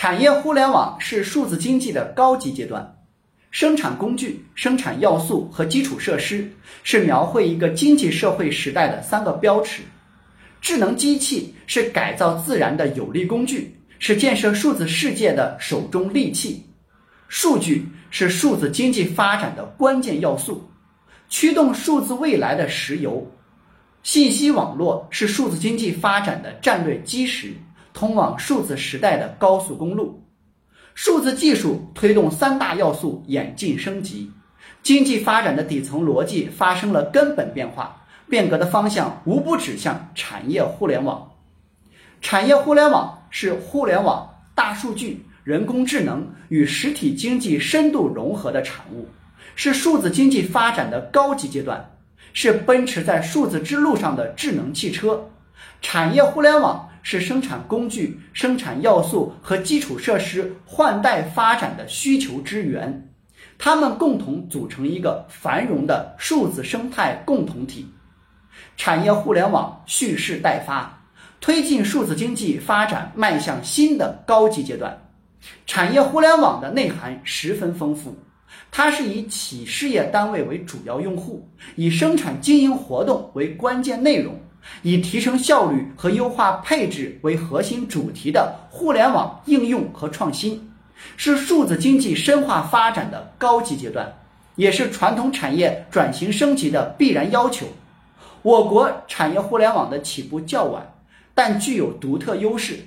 产业互联网是数字经济的高级阶段。生产工具、生产要素和基础设施是描绘一个经济社会时代的三个标尺。智能机器是改造自然的有力工具，是建设数字世界的手中利器。数据是数字经济发展的关键要素，驱动数字未来的石油。信息网络是数字经济发展的战略基石，通往数字时代的高速公路。数字技术推动三大要素演进升级，经济发展的底层逻辑发生了根本变化，变革的方向无不指向产业互联网。产业互联网是互联网、大数据、人工智能与实体经济深度融合的产物，是数字经济发展的高级阶段，是奔驰在数字之路上的智能汽车。产业互联网。是生产工具、生产要素和基础设施换代发展的需求之源，它们共同组成一个繁荣的数字生态共同体。产业互联网蓄势待发，推进数字经济发展迈向新的高级阶段。产业互联网的内涵十分丰富，它是以企事业单位为主要用户，以生产经营活动为关键内容。以提升效率和优化配置为核心主题的互联网应用和创新，是数字经济深化发展的高级阶段，也是传统产业转型升级的必然要求。我国产业互联网的起步较晚，但具有独特优势。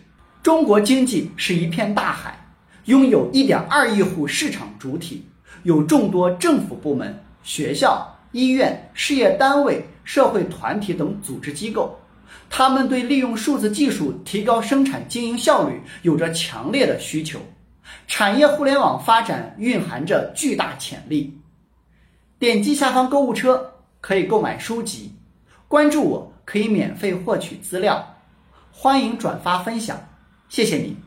中国经济是一片大海，拥有一点二亿户市场主体，有众多政府部门、学校、医院、事业单位。社会团体等组织机构，他们对利用数字技术提高生产经营效率有着强烈的需求。产业互联网发展蕴含着巨大潜力。点击下方购物车可以购买书籍，关注我可以免费获取资料，欢迎转发分享，谢谢你。